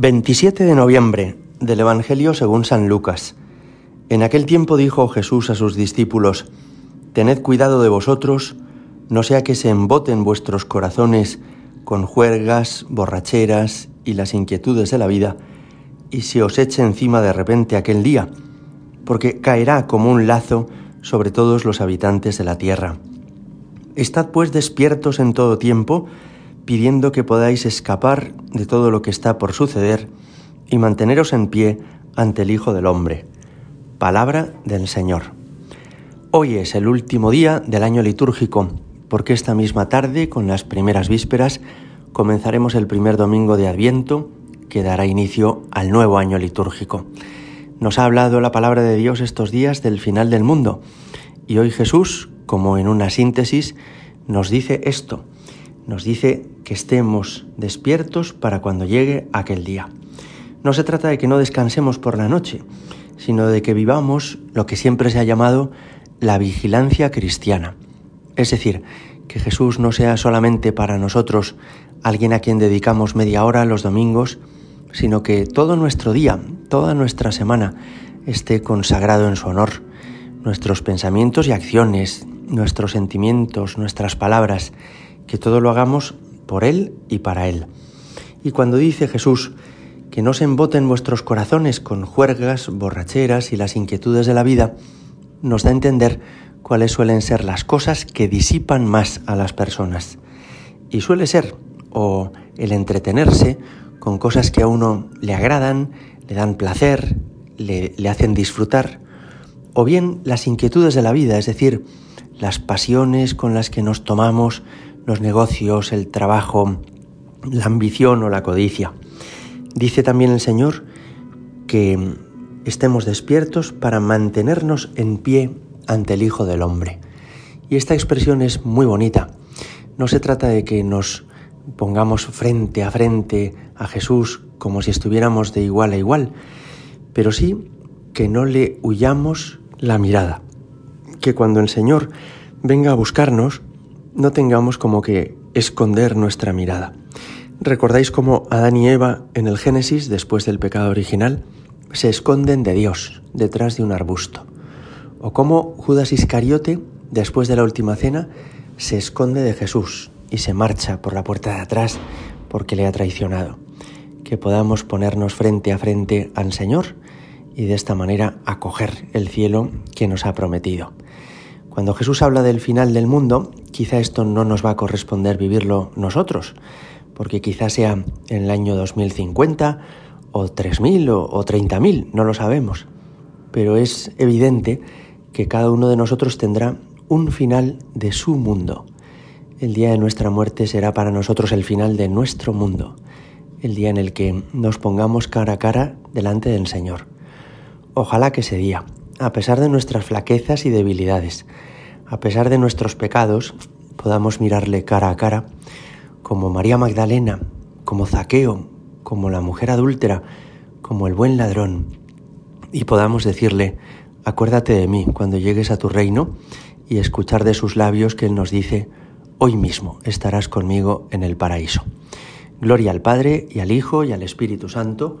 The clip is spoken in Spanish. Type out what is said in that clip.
27 de noviembre del Evangelio según San Lucas. En aquel tiempo dijo Jesús a sus discípulos, Tened cuidado de vosotros, no sea que se emboten vuestros corazones con juergas, borracheras y las inquietudes de la vida, y se os eche encima de repente aquel día, porque caerá como un lazo sobre todos los habitantes de la tierra. Estad pues despiertos en todo tiempo, pidiendo que podáis escapar de todo lo que está por suceder y manteneros en pie ante el Hijo del Hombre. Palabra del Señor. Hoy es el último día del año litúrgico, porque esta misma tarde, con las primeras vísperas, comenzaremos el primer domingo de Adviento, que dará inicio al nuevo año litúrgico. Nos ha hablado la palabra de Dios estos días del final del mundo, y hoy Jesús, como en una síntesis, nos dice esto, nos dice que estemos despiertos para cuando llegue aquel día. No se trata de que no descansemos por la noche, sino de que vivamos lo que siempre se ha llamado la vigilancia cristiana. Es decir, que Jesús no sea solamente para nosotros alguien a quien dedicamos media hora los domingos, sino que todo nuestro día, toda nuestra semana esté consagrado en su honor. Nuestros pensamientos y acciones, nuestros sentimientos, nuestras palabras, que todo lo hagamos por Él y para Él. Y cuando dice Jesús que no se emboten vuestros corazones con juergas, borracheras y las inquietudes de la vida, nos da a entender cuáles suelen ser las cosas que disipan más a las personas. Y suele ser o el entretenerse con cosas que a uno le agradan, le dan placer, le, le hacen disfrutar, o bien las inquietudes de la vida, es decir, las pasiones con las que nos tomamos los negocios, el trabajo, la ambición o la codicia. Dice también el Señor que estemos despiertos para mantenernos en pie ante el Hijo del Hombre. Y esta expresión es muy bonita. No se trata de que nos pongamos frente a frente a Jesús como si estuviéramos de igual a igual, pero sí que no le huyamos la mirada. Que cuando el Señor venga a buscarnos, no tengamos como que esconder nuestra mirada. ¿Recordáis cómo Adán y Eva en el Génesis, después del pecado original, se esconden de Dios detrás de un arbusto? ¿O cómo Judas Iscariote, después de la última cena, se esconde de Jesús y se marcha por la puerta de atrás porque le ha traicionado? Que podamos ponernos frente a frente al Señor y de esta manera acoger el cielo que nos ha prometido. Cuando Jesús habla del final del mundo, quizá esto no nos va a corresponder vivirlo nosotros, porque quizá sea en el año 2050 o 3000 o, o 30000, no lo sabemos. Pero es evidente que cada uno de nosotros tendrá un final de su mundo. El día de nuestra muerte será para nosotros el final de nuestro mundo, el día en el que nos pongamos cara a cara delante del Señor. Ojalá que ese día, a pesar de nuestras flaquezas y debilidades, a pesar de nuestros pecados, podamos mirarle cara a cara, como María Magdalena, como Zaqueo, como la mujer adúltera, como el buen ladrón, y podamos decirle, acuérdate de mí cuando llegues a tu reino, y escuchar de sus labios que Él nos dice, hoy mismo estarás conmigo en el paraíso. Gloria al Padre y al Hijo y al Espíritu Santo,